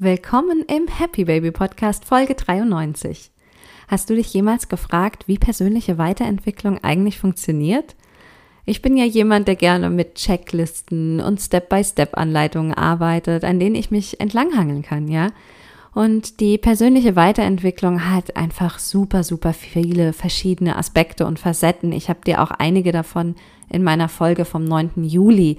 Willkommen im Happy Baby Podcast Folge 93. Hast du dich jemals gefragt, wie persönliche Weiterentwicklung eigentlich funktioniert? Ich bin ja jemand, der gerne mit Checklisten und Step-by-Step-Anleitungen arbeitet, an denen ich mich entlanghangeln kann, ja? Und die persönliche Weiterentwicklung hat einfach super, super viele verschiedene Aspekte und Facetten. Ich habe dir auch einige davon in meiner Folge vom 9. Juli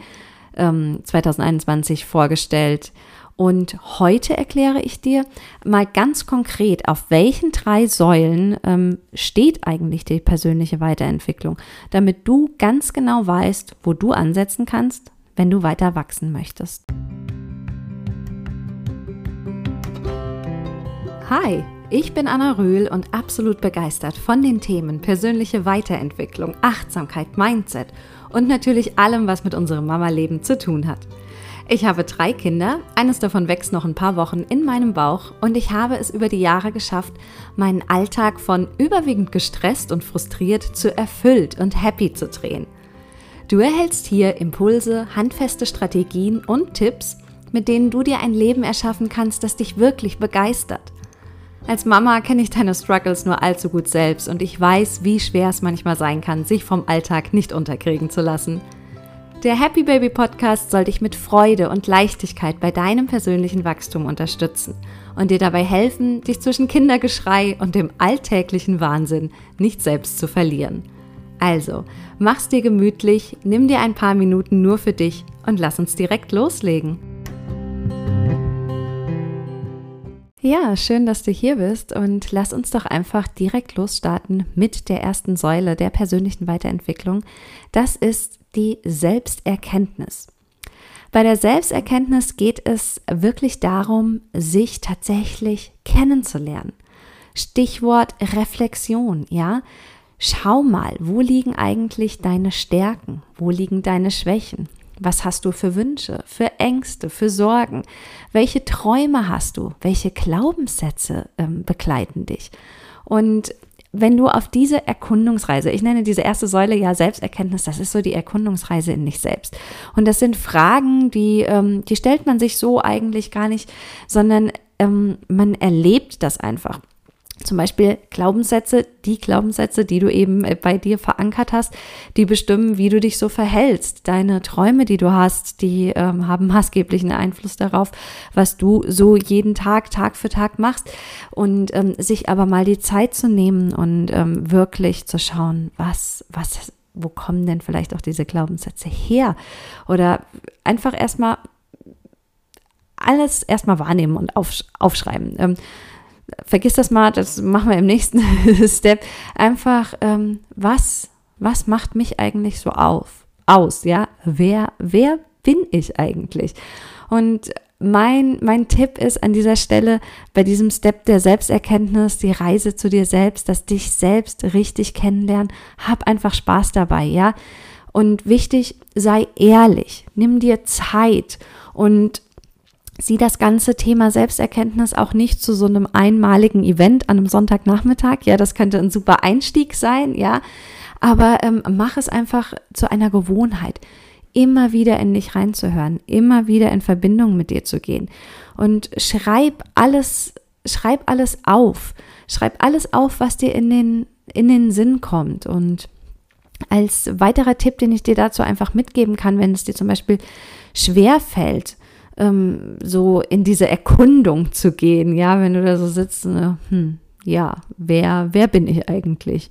ähm, 2021 vorgestellt. Und heute erkläre ich dir mal ganz konkret, auf welchen drei Säulen ähm, steht eigentlich die persönliche Weiterentwicklung, damit du ganz genau weißt, wo du ansetzen kannst, wenn du weiter wachsen möchtest. Hi, ich bin Anna Röhl und absolut begeistert von den Themen persönliche Weiterentwicklung, Achtsamkeit, Mindset und natürlich allem, was mit unserem Mama-Leben zu tun hat. Ich habe drei Kinder, eines davon wächst noch ein paar Wochen in meinem Bauch und ich habe es über die Jahre geschafft, meinen Alltag von überwiegend gestresst und frustriert zu erfüllt und happy zu drehen. Du erhältst hier Impulse, handfeste Strategien und Tipps, mit denen du dir ein Leben erschaffen kannst, das dich wirklich begeistert. Als Mama kenne ich deine Struggles nur allzu gut selbst und ich weiß, wie schwer es manchmal sein kann, sich vom Alltag nicht unterkriegen zu lassen. Der Happy Baby Podcast soll dich mit Freude und Leichtigkeit bei deinem persönlichen Wachstum unterstützen und dir dabei helfen, dich zwischen Kindergeschrei und dem alltäglichen Wahnsinn nicht selbst zu verlieren. Also, mach's dir gemütlich, nimm dir ein paar Minuten nur für dich und lass uns direkt loslegen. Ja, schön, dass du hier bist und lass uns doch einfach direkt losstarten mit der ersten Säule der persönlichen Weiterentwicklung. Das ist die Selbsterkenntnis. Bei der Selbsterkenntnis geht es wirklich darum, sich tatsächlich kennenzulernen. Stichwort Reflexion, ja? Schau mal, wo liegen eigentlich deine Stärken? Wo liegen deine Schwächen? Was hast du für Wünsche, für Ängste, für Sorgen? Welche Träume hast du? Welche Glaubenssätze ähm, begleiten dich? Und wenn du auf diese Erkundungsreise, ich nenne diese erste Säule ja Selbsterkenntnis, das ist so die Erkundungsreise in dich selbst. Und das sind Fragen, die, ähm, die stellt man sich so eigentlich gar nicht, sondern ähm, man erlebt das einfach. Zum Beispiel Glaubenssätze, die Glaubenssätze, die du eben äh, bei dir verankert hast, die bestimmen, wie du dich so verhältst. Deine Träume, die du hast, die ähm, haben maßgeblichen Einfluss darauf, was du so jeden Tag, Tag für Tag machst. Und ähm, sich aber mal die Zeit zu nehmen und ähm, wirklich zu schauen, was, was, wo kommen denn vielleicht auch diese Glaubenssätze her? Oder einfach erstmal alles erstmal wahrnehmen und aufschreiben. Vergiss das mal, das machen wir im nächsten Step. Einfach, ähm, was, was macht mich eigentlich so auf, aus, ja? Wer, wer bin ich eigentlich? Und mein, mein Tipp ist an dieser Stelle bei diesem Step der Selbsterkenntnis, die Reise zu dir selbst, dass dich selbst richtig kennenlernen. Hab einfach Spaß dabei, ja? Und wichtig, sei ehrlich, nimm dir Zeit und sieh das ganze Thema Selbsterkenntnis auch nicht zu so einem einmaligen Event an einem Sonntagnachmittag. Ja, das könnte ein super Einstieg sein, ja. Aber ähm, mach es einfach zu einer Gewohnheit, immer wieder in dich reinzuhören, immer wieder in Verbindung mit dir zu gehen. Und schreib alles, schreib alles auf. Schreib alles auf, was dir in den, in den Sinn kommt. Und als weiterer Tipp, den ich dir dazu einfach mitgeben kann, wenn es dir zum Beispiel schwer fällt, ähm, so in diese Erkundung zu gehen, ja, wenn du da so sitzt, ne, hm, ja, wer, wer bin ich eigentlich?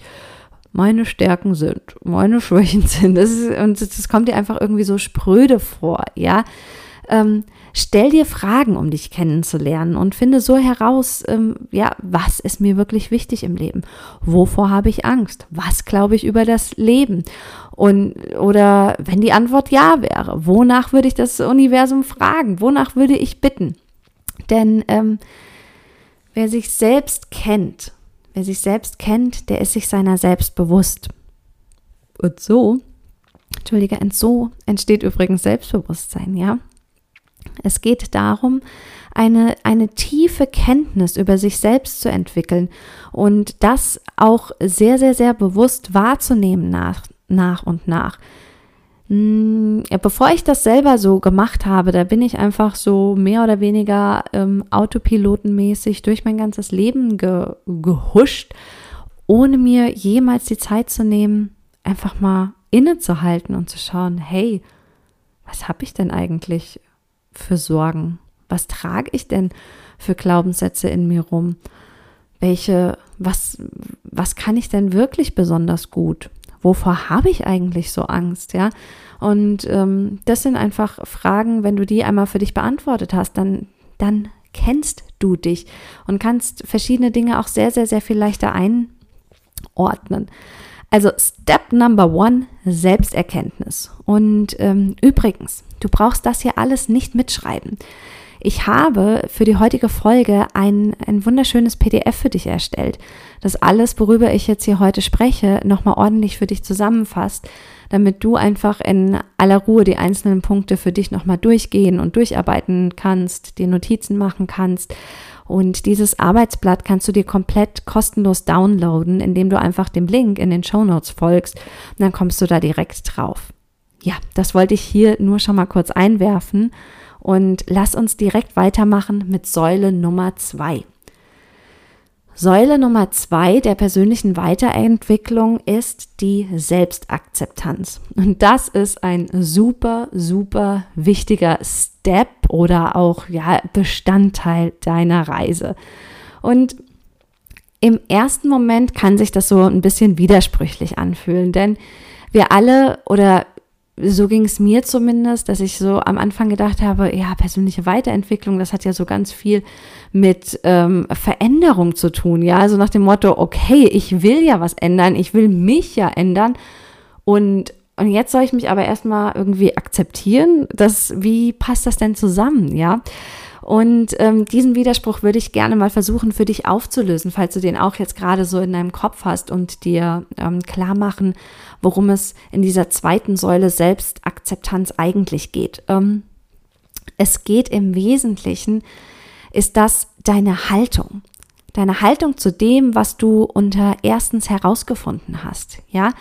Meine Stärken sind, meine Schwächen sind, das ist, und das kommt dir einfach irgendwie so spröde vor, ja. Ähm, stell dir Fragen, um dich kennenzulernen und finde so heraus, ähm, ja, was ist mir wirklich wichtig im Leben? Wovor habe ich Angst? Was glaube ich über das Leben? Und, oder wenn die Antwort ja wäre, wonach würde ich das Universum fragen? Wonach würde ich bitten? Denn ähm, wer sich selbst kennt, wer sich selbst kennt, der ist sich seiner selbst bewusst. Und so, Entschuldige, und so entsteht übrigens Selbstbewusstsein, ja. Es geht darum, eine, eine tiefe Kenntnis über sich selbst zu entwickeln und das auch sehr, sehr, sehr bewusst wahrzunehmen nach, nach und nach. Hm, bevor ich das selber so gemacht habe, da bin ich einfach so mehr oder weniger ähm, autopilotenmäßig durch mein ganzes Leben ge gehuscht, ohne mir jemals die Zeit zu nehmen, einfach mal innezuhalten und zu schauen, hey, was habe ich denn eigentlich für Sorgen? Was trage ich denn für Glaubenssätze in mir rum? Welche, was, was kann ich denn wirklich besonders gut? wovor habe ich eigentlich so Angst, ja? Und ähm, das sind einfach Fragen, wenn du die einmal für dich beantwortet hast, dann, dann kennst du dich und kannst verschiedene Dinge auch sehr, sehr, sehr viel leichter einordnen. Also Step Number One, Selbsterkenntnis. Und ähm, übrigens, du brauchst das hier alles nicht mitschreiben. Ich habe für die heutige Folge ein, ein wunderschönes PDF für dich erstellt, das alles, worüber ich jetzt hier heute spreche, nochmal ordentlich für dich zusammenfasst, damit du einfach in aller Ruhe die einzelnen Punkte für dich nochmal durchgehen und durcharbeiten kannst, dir Notizen machen kannst. Und dieses Arbeitsblatt kannst du dir komplett kostenlos downloaden, indem du einfach dem Link in den Show Notes folgst. Und dann kommst du da direkt drauf. Ja, das wollte ich hier nur schon mal kurz einwerfen. Und lass uns direkt weitermachen mit Säule Nummer zwei. Säule Nummer zwei der persönlichen Weiterentwicklung ist die Selbstakzeptanz. Und das ist ein super, super wichtiger Step oder auch ja, Bestandteil deiner Reise. Und im ersten Moment kann sich das so ein bisschen widersprüchlich anfühlen, denn wir alle oder so ging es mir zumindest, dass ich so am Anfang gedacht habe, ja, persönliche Weiterentwicklung, das hat ja so ganz viel mit ähm, Veränderung zu tun. Ja, also nach dem Motto, okay, ich will ja was ändern, ich will mich ja ändern. Und, und jetzt soll ich mich aber erstmal irgendwie akzeptieren. dass, wie passt das denn zusammen? Ja. Und ähm, diesen Widerspruch würde ich gerne mal versuchen für dich aufzulösen, falls du den auch jetzt gerade so in deinem Kopf hast und dir ähm, klar machen, worum es in dieser zweiten Säule Selbstakzeptanz eigentlich geht. Ähm, es geht im Wesentlichen, ist das deine Haltung. Deine Haltung zu dem, was du unter erstens herausgefunden hast. Ja,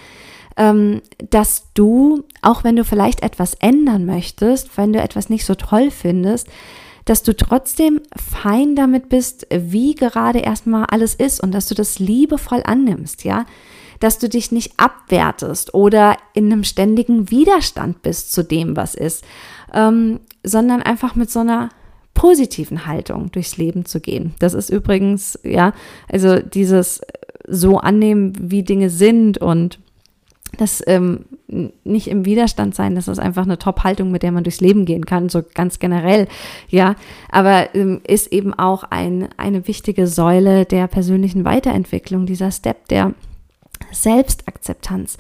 dass du, auch wenn du vielleicht etwas ändern möchtest, wenn du etwas nicht so toll findest, dass du trotzdem fein damit bist, wie gerade erstmal alles ist und dass du das liebevoll annimmst, ja dass du dich nicht abwertest oder in einem ständigen Widerstand bist zu dem, was ist, ähm, sondern einfach mit so einer positiven Haltung durchs Leben zu gehen. Das ist übrigens, ja, also dieses so annehmen, wie Dinge sind und das ähm, nicht im Widerstand sein, das ist einfach eine Top-Haltung, mit der man durchs Leben gehen kann, so ganz generell, ja. Aber ähm, ist eben auch ein, eine wichtige Säule der persönlichen Weiterentwicklung, dieser Step, der Selbstakzeptanz.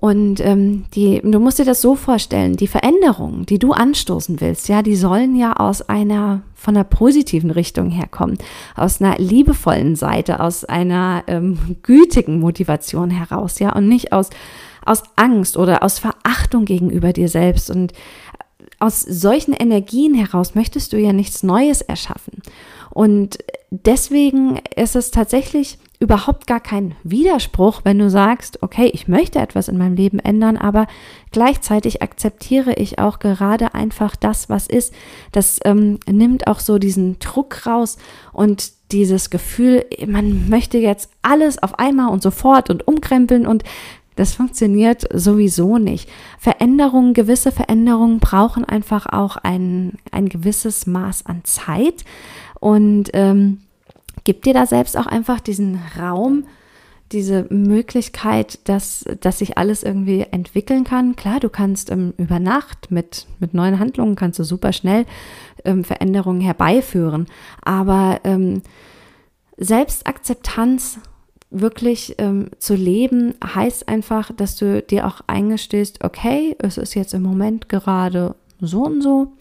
Und ähm, die, du musst dir das so vorstellen, die Veränderungen, die du anstoßen willst, ja, die sollen ja aus einer, von einer positiven Richtung herkommen, aus einer liebevollen Seite, aus einer ähm, gütigen Motivation heraus, ja, und nicht aus, aus Angst oder aus Verachtung gegenüber dir selbst. Und aus solchen Energien heraus möchtest du ja nichts Neues erschaffen. Und deswegen ist es tatsächlich überhaupt gar kein Widerspruch, wenn du sagst, okay, ich möchte etwas in meinem Leben ändern, aber gleichzeitig akzeptiere ich auch gerade einfach das, was ist. Das ähm, nimmt auch so diesen Druck raus und dieses Gefühl, man möchte jetzt alles auf einmal und sofort und umkrempeln und das funktioniert sowieso nicht. Veränderungen, gewisse Veränderungen brauchen einfach auch ein, ein gewisses Maß an Zeit und ähm, gib dir da selbst auch einfach diesen Raum, diese Möglichkeit, dass, dass sich alles irgendwie entwickeln kann. Klar, du kannst ähm, über Nacht mit, mit neuen Handlungen kannst du super schnell ähm, Veränderungen herbeiführen. Aber ähm, Selbstakzeptanz wirklich ähm, zu leben, heißt einfach, dass du dir auch eingestehst, okay, es ist jetzt im Moment gerade so und so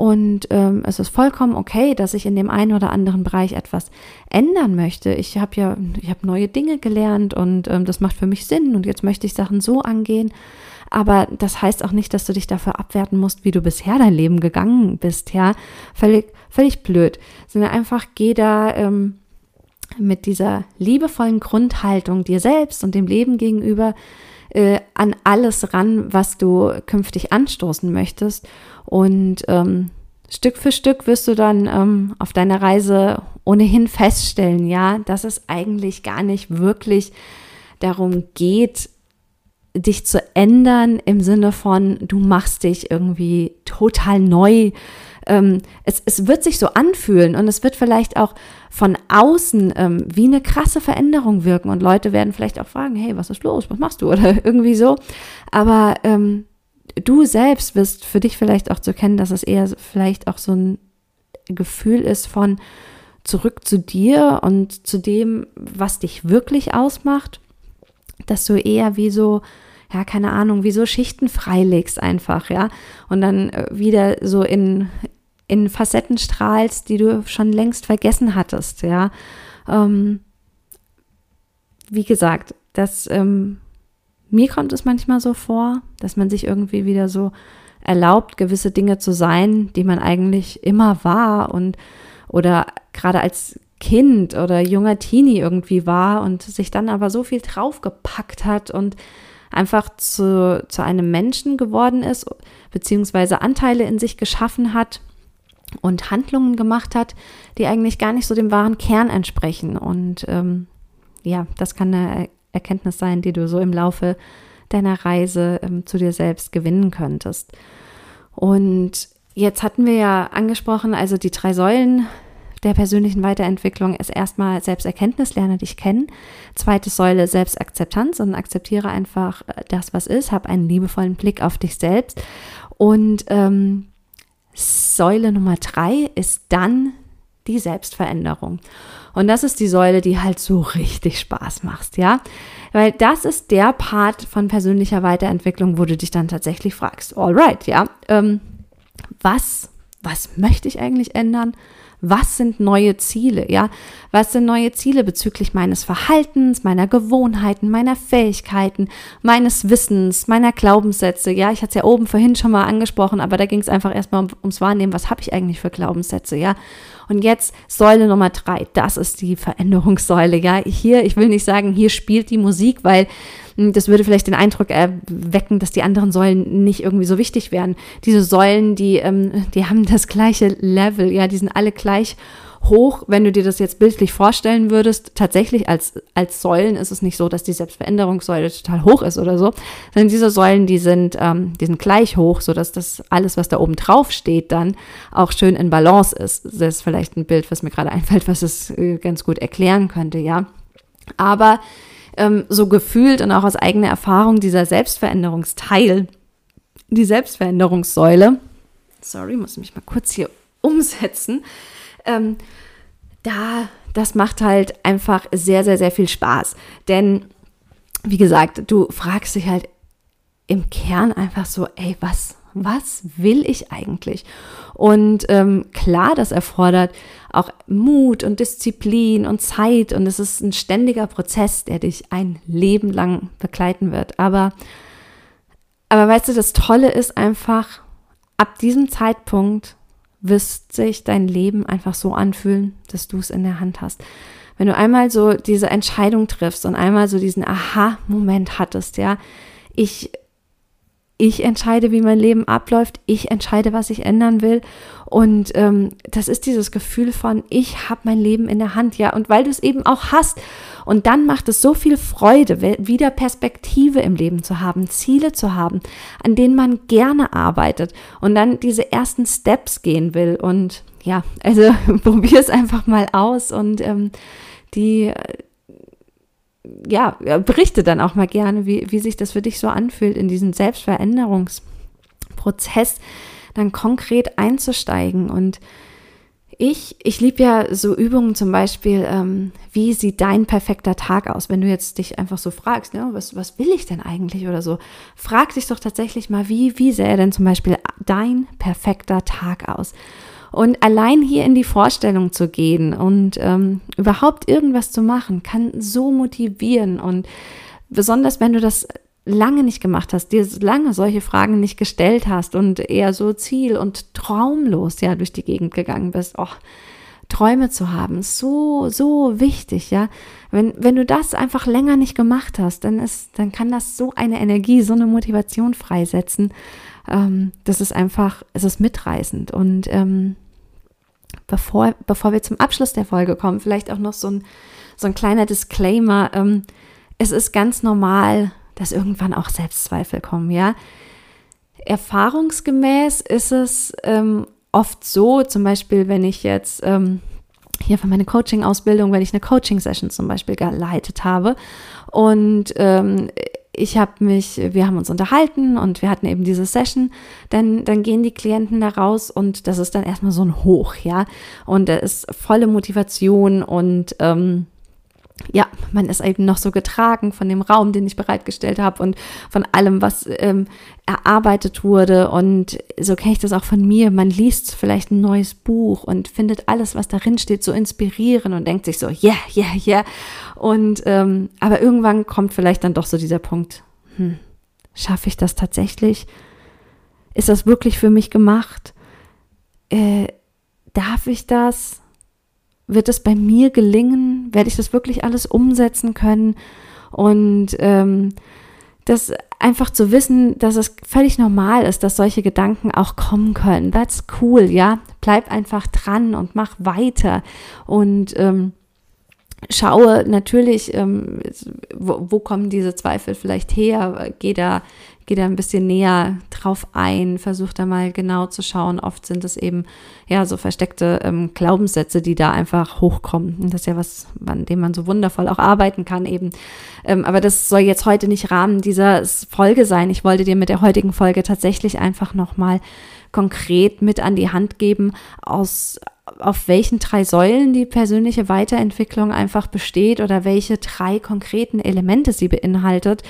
und ähm, es ist vollkommen okay, dass ich in dem einen oder anderen Bereich etwas ändern möchte. Ich habe ja, ich habe neue Dinge gelernt und ähm, das macht für mich Sinn und jetzt möchte ich Sachen so angehen. Aber das heißt auch nicht, dass du dich dafür abwerten musst, wie du bisher dein Leben gegangen bist, ja. Völlig, völlig blöd. Sondern einfach geh da, ähm, mit dieser liebevollen Grundhaltung dir selbst und dem Leben gegenüber äh, an alles ran, was du künftig anstoßen möchtest. Und ähm, Stück für Stück wirst du dann ähm, auf deiner Reise ohnehin feststellen, ja, dass es eigentlich gar nicht wirklich darum geht, dich zu ändern im Sinne von, du machst dich irgendwie total neu. Ähm, es, es wird sich so anfühlen und es wird vielleicht auch von außen ähm, wie eine krasse Veränderung wirken und Leute werden vielleicht auch fragen, hey, was ist los, was machst du? Oder irgendwie so. Aber ähm, du selbst wirst für dich vielleicht auch zu kennen, dass es eher vielleicht auch so ein Gefühl ist von zurück zu dir und zu dem, was dich wirklich ausmacht dass du eher wie so, ja, keine Ahnung, wie so Schichten freilegst einfach, ja, und dann äh, wieder so in, in Facetten strahlst, die du schon längst vergessen hattest, ja. Ähm, wie gesagt, das, ähm, mir kommt es manchmal so vor, dass man sich irgendwie wieder so erlaubt, gewisse Dinge zu sein, die man eigentlich immer war und oder gerade als Kind oder junger Teenie irgendwie war und sich dann aber so viel draufgepackt hat und einfach zu, zu einem Menschen geworden ist, beziehungsweise Anteile in sich geschaffen hat und Handlungen gemacht hat, die eigentlich gar nicht so dem wahren Kern entsprechen. Und ähm, ja, das kann eine Erkenntnis sein, die du so im Laufe deiner Reise ähm, zu dir selbst gewinnen könntest. Und jetzt hatten wir ja angesprochen, also die drei Säulen der persönlichen Weiterentwicklung ist erstmal Selbsterkenntnis, lerne dich kennen. Zweite Säule Selbstakzeptanz und akzeptiere einfach äh, das, was ist, hab einen liebevollen Blick auf dich selbst. Und ähm, Säule Nummer drei ist dann die Selbstveränderung. Und das ist die Säule, die halt so richtig Spaß macht, ja. Weil das ist der Part von persönlicher Weiterentwicklung, wo du dich dann tatsächlich fragst, alright, ja, ähm, was, was möchte ich eigentlich ändern? Was sind neue Ziele, ja? Was sind neue Ziele bezüglich meines Verhaltens, meiner Gewohnheiten, meiner Fähigkeiten, meines Wissens, meiner Glaubenssätze, ja? Ich hatte es ja oben vorhin schon mal angesprochen, aber da ging es einfach erstmal um, ums Wahrnehmen, was habe ich eigentlich für Glaubenssätze, ja? Und jetzt Säule Nummer drei, das ist die Veränderungssäule, ja? Hier, ich will nicht sagen, hier spielt die Musik, weil hm, das würde vielleicht den Eindruck erwecken, dass die anderen Säulen nicht irgendwie so wichtig wären. Diese Säulen, die, ähm, die haben das gleiche Level, ja, die sind alle gleich hoch, wenn du dir das jetzt bildlich vorstellen würdest. Tatsächlich als, als Säulen ist es nicht so, dass die Selbstveränderungssäule total hoch ist oder so, sondern diese Säulen, die sind, ähm, die sind gleich hoch, sodass das alles, was da oben drauf steht, dann auch schön in Balance ist. Das ist vielleicht ein Bild, was mir gerade einfällt, was es äh, ganz gut erklären könnte, ja. Aber ähm, so gefühlt und auch aus eigener Erfahrung dieser Selbstveränderungsteil, die Selbstveränderungssäule, sorry, muss mich mal kurz hier umsetzen, ähm, da, das macht halt einfach sehr, sehr, sehr viel Spaß. Denn, wie gesagt, du fragst dich halt im Kern einfach so, ey, was, was will ich eigentlich? Und ähm, klar, das erfordert auch Mut und Disziplin und Zeit und es ist ein ständiger Prozess, der dich ein Leben lang begleiten wird. Aber, aber weißt du, das Tolle ist einfach, ab diesem Zeitpunkt wirst sich dein Leben einfach so anfühlen, dass du es in der Hand hast. Wenn du einmal so diese Entscheidung triffst und einmal so diesen Aha-Moment hattest, ja, ich ich entscheide, wie mein Leben abläuft, ich entscheide, was ich ändern will. Und ähm, das ist dieses Gefühl von, ich habe mein Leben in der Hand, ja. Und weil du es eben auch hast. Und dann macht es so viel Freude, wieder Perspektive im Leben zu haben, Ziele zu haben, an denen man gerne arbeitet und dann diese ersten Steps gehen will. Und ja, also probier es einfach mal aus und ähm, die ja, berichte dann auch mal gerne, wie, wie sich das für dich so anfühlt, in diesen Selbstveränderungsprozess dann konkret einzusteigen. Und ich, ich liebe ja so Übungen zum Beispiel, ähm, wie sieht dein perfekter Tag aus? Wenn du jetzt dich einfach so fragst, ne, was, was will ich denn eigentlich oder so, frag dich doch tatsächlich mal, wie, wie sähe denn zum Beispiel dein perfekter Tag aus? Und allein hier in die Vorstellung zu gehen und ähm, überhaupt irgendwas zu machen, kann so motivieren. Und besonders wenn du das lange nicht gemacht hast, dir lange solche Fragen nicht gestellt hast und eher so ziel- und traumlos ja durch die Gegend gegangen bist, oh, Träume zu haben, so, so wichtig, ja. Wenn, wenn du das einfach länger nicht gemacht hast, dann ist, dann kann das so eine Energie, so eine Motivation freisetzen. Ähm, das ist einfach, es ist mitreißend. Und ähm, bevor, bevor wir zum Abschluss der Folge kommen, vielleicht auch noch so ein, so ein kleiner Disclaimer. Ähm, es ist ganz normal, dass irgendwann auch Selbstzweifel kommen, ja. Erfahrungsgemäß ist es ähm, oft so, zum Beispiel, wenn ich jetzt ähm, hier für meine Coaching-Ausbildung, wenn ich eine Coaching-Session zum Beispiel geleitet habe und ähm, ich habe mich, wir haben uns unterhalten und wir hatten eben diese Session, dann, dann gehen die Klienten da raus und das ist dann erstmal so ein Hoch, ja. Und da ist volle Motivation und ähm, ja, man ist eben noch so getragen von dem Raum, den ich bereitgestellt habe und von allem, was ähm, erarbeitet wurde. Und so kenne ich das auch von mir. Man liest vielleicht ein neues Buch und findet alles, was darin steht, so inspirierend und denkt sich so, yeah, yeah, yeah. Und ähm, aber irgendwann kommt vielleicht dann doch so dieser Punkt, hm, schaffe ich das tatsächlich? Ist das wirklich für mich gemacht? Äh, darf ich das? wird es bei mir gelingen? Werde ich das wirklich alles umsetzen können? Und ähm, das einfach zu wissen, dass es völlig normal ist, dass solche Gedanken auch kommen können. That's cool, ja. Bleib einfach dran und mach weiter. Und ähm, schaue natürlich, ähm, wo, wo, kommen diese Zweifel vielleicht her, geh da, geh da ein bisschen näher drauf ein, versuch da mal genau zu schauen. Oft sind es eben ja so versteckte ähm, Glaubenssätze, die da einfach hochkommen. Und das ist ja was, an dem man so wundervoll auch arbeiten kann eben. Ähm, aber das soll jetzt heute nicht Rahmen dieser Folge sein. Ich wollte dir mit der heutigen Folge tatsächlich einfach nochmal konkret mit an die Hand geben, aus auf welchen drei Säulen die persönliche Weiterentwicklung einfach besteht oder welche drei konkreten Elemente sie beinhaltet.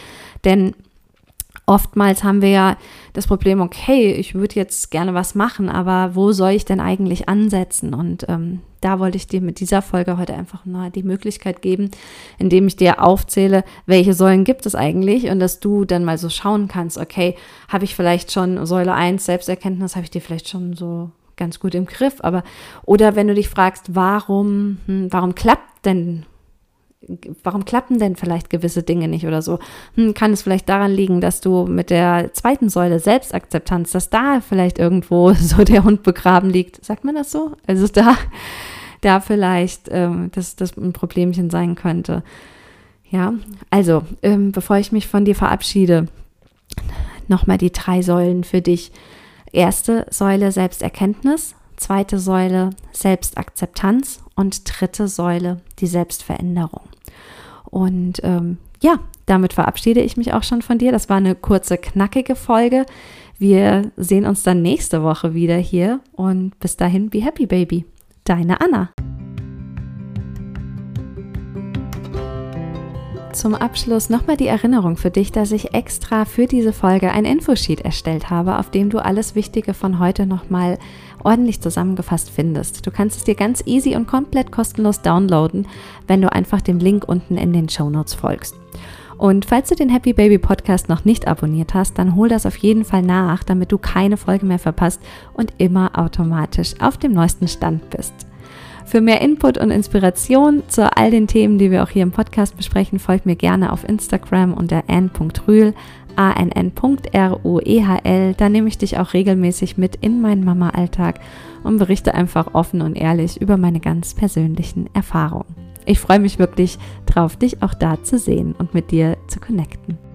Denn oftmals haben wir ja das Problem, okay, ich würde jetzt gerne was machen, aber wo soll ich denn eigentlich ansetzen? Und ähm, da wollte ich dir mit dieser Folge heute einfach mal die Möglichkeit geben, indem ich dir aufzähle, welche Säulen gibt es eigentlich und dass du dann mal so schauen kannst, okay, habe ich vielleicht schon Säule 1 Selbsterkenntnis, habe ich dir vielleicht schon so ganz gut im Griff, aber oder wenn du dich fragst, warum, hm, warum klappt denn, warum klappen denn vielleicht gewisse Dinge nicht oder so, hm, kann es vielleicht daran liegen, dass du mit der zweiten Säule Selbstakzeptanz, dass da vielleicht irgendwo so der Hund begraben liegt, sagt man das so? Also da, da vielleicht, ähm, dass das ein Problemchen sein könnte. Ja, also, ähm, bevor ich mich von dir verabschiede, nochmal die drei Säulen für dich. Erste Säule Selbsterkenntnis, zweite Säule Selbstakzeptanz und dritte Säule die Selbstveränderung. Und ähm, ja, damit verabschiede ich mich auch schon von dir. Das war eine kurze, knackige Folge. Wir sehen uns dann nächste Woche wieder hier und bis dahin, be happy, baby. Deine Anna. Zum Abschluss nochmal die Erinnerung für dich, dass ich extra für diese Folge ein Infosheet erstellt habe, auf dem du alles Wichtige von heute nochmal ordentlich zusammengefasst findest. Du kannst es dir ganz easy und komplett kostenlos downloaden, wenn du einfach dem Link unten in den Show Notes folgst. Und falls du den Happy Baby Podcast noch nicht abonniert hast, dann hol das auf jeden Fall nach, damit du keine Folge mehr verpasst und immer automatisch auf dem neuesten Stand bist. Für mehr Input und Inspiration zu all den Themen, die wir auch hier im Podcast besprechen, folgt mir gerne auf Instagram unter ann.rühl, a-n-n.r-u-e-h-l. Da nehme ich dich auch regelmäßig mit in meinen Mama-Alltag und berichte einfach offen und ehrlich über meine ganz persönlichen Erfahrungen. Ich freue mich wirklich drauf, dich auch da zu sehen und mit dir zu connecten.